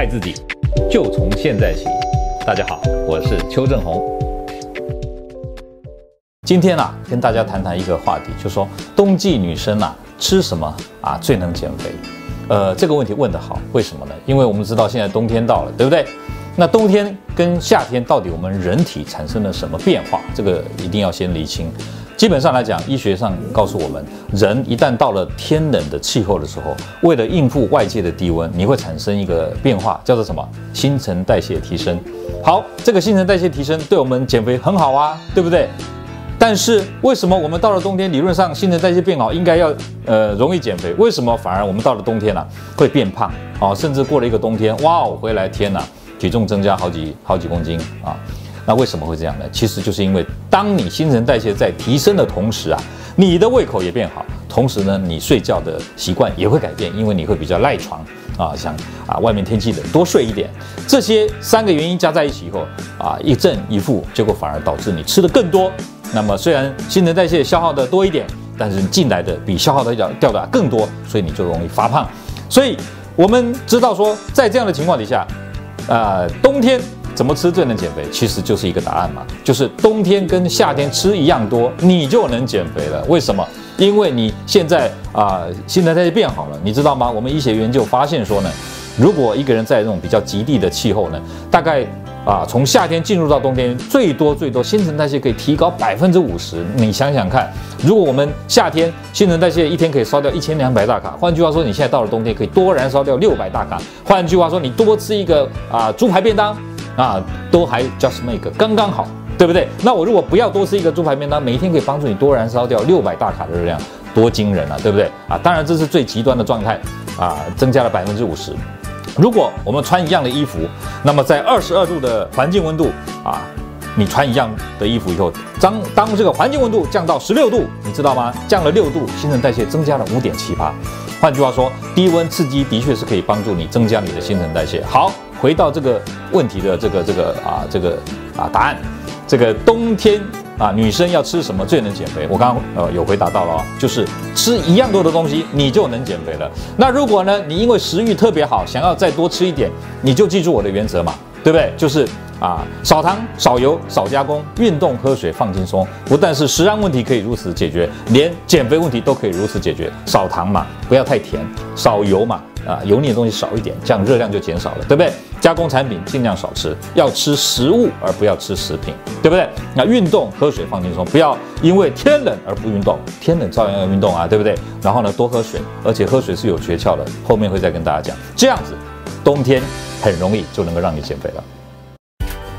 爱自己，就从现在起。大家好，我是邱正红。今天啊，跟大家谈谈一个话题，就说冬季女生啊吃什么啊最能减肥？呃，这个问题问得好，为什么呢？因为我们知道现在冬天到了，对不对？那冬天跟夏天到底我们人体产生了什么变化？这个一定要先理清。基本上来讲，医学上告诉我们，人一旦到了天冷的气候的时候，为了应付外界的低温，你会产生一个变化，叫做什么？新陈代谢提升。好，这个新陈代谢提升对我们减肥很好啊，对不对？但是为什么我们到了冬天，理论上新陈代谢变好，应该要呃容易减肥？为什么反而我们到了冬天呢、会变胖？哦，甚至过了一个冬天，哇哦，回来天哪，体重增加好几好几公斤啊！那为什么会这样呢？其实就是因为当你新陈代谢在提升的同时啊，你的胃口也变好，同时呢，你睡觉的习惯也会改变，因为你会比较赖床啊，想啊外面天气冷多睡一点。这些三个原因加在一起以后啊，一正一负，结果反而导致你吃的更多。那么虽然新陈代谢消耗的多一点，但是进来的比消耗的掉掉的更多，所以你就容易发胖。所以我们知道说，在这样的情况底下，啊，冬天。怎么吃最能减肥？其实就是一个答案嘛，就是冬天跟夏天吃一样多，你就能减肥了。为什么？因为你现在啊、新陈代谢变好了，你知道吗？我们医学研究发现说呢，如果一个人在这种比较极地的气候呢，大概啊，从夏天进入到冬天，最多最多新陈代谢可以提高百分之五十。你想想看，如果我们夏天新陈代谢一天可以烧掉一千两百大卡，换句话说，你现在到了冬天可以多燃烧掉六百大卡。换句话说，你多吃一个啊猪排便当。啊，都还 just make 刚刚好，对不对？那我如果不要多吃一个猪排面，那每一天可以帮助你多燃烧掉六百大卡的热量，多惊人啊，对不对？啊，当然这是最极端的状态啊，增加了百分之五十。如果我们穿一样的衣服，那么在二十二度的环境温度啊，你穿一样的衣服以后，当当这个环境温度降到十六度，你知道吗？降了六度，新陈代谢增加了五点七八。换句话说，低温刺激的确是可以帮助你增加你的新陈代谢。好。回到这个问题的这个这个啊这个啊答案，这个冬天啊女生要吃什么最能减肥？我刚刚呃有回答到了哦，就是吃一样多的东西你就能减肥了。那如果呢你因为食欲特别好，想要再多吃一点，你就记住我的原则嘛，对不对？就是。啊，少糖、少油、少加工，运动、喝水、放轻松，不但是食安问题可以如此解决，连减肥问题都可以如此解决。少糖嘛，不要太甜；少油嘛，啊，油腻的东西少一点，这样热量就减少了，对不对？加工产品尽量少吃，要吃食物而不要吃食品，对不对？那运动、喝水、放轻松，不要因为天冷而不运动，天冷照样要运动啊，对不对？然后呢，多喝水，而且喝水是有诀窍的，后面会再跟大家讲。这样子，冬天很容易就能够让你减肥了。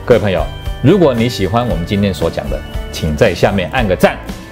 各位朋友，如果你喜欢我们今天所讲的，请在下面按个赞。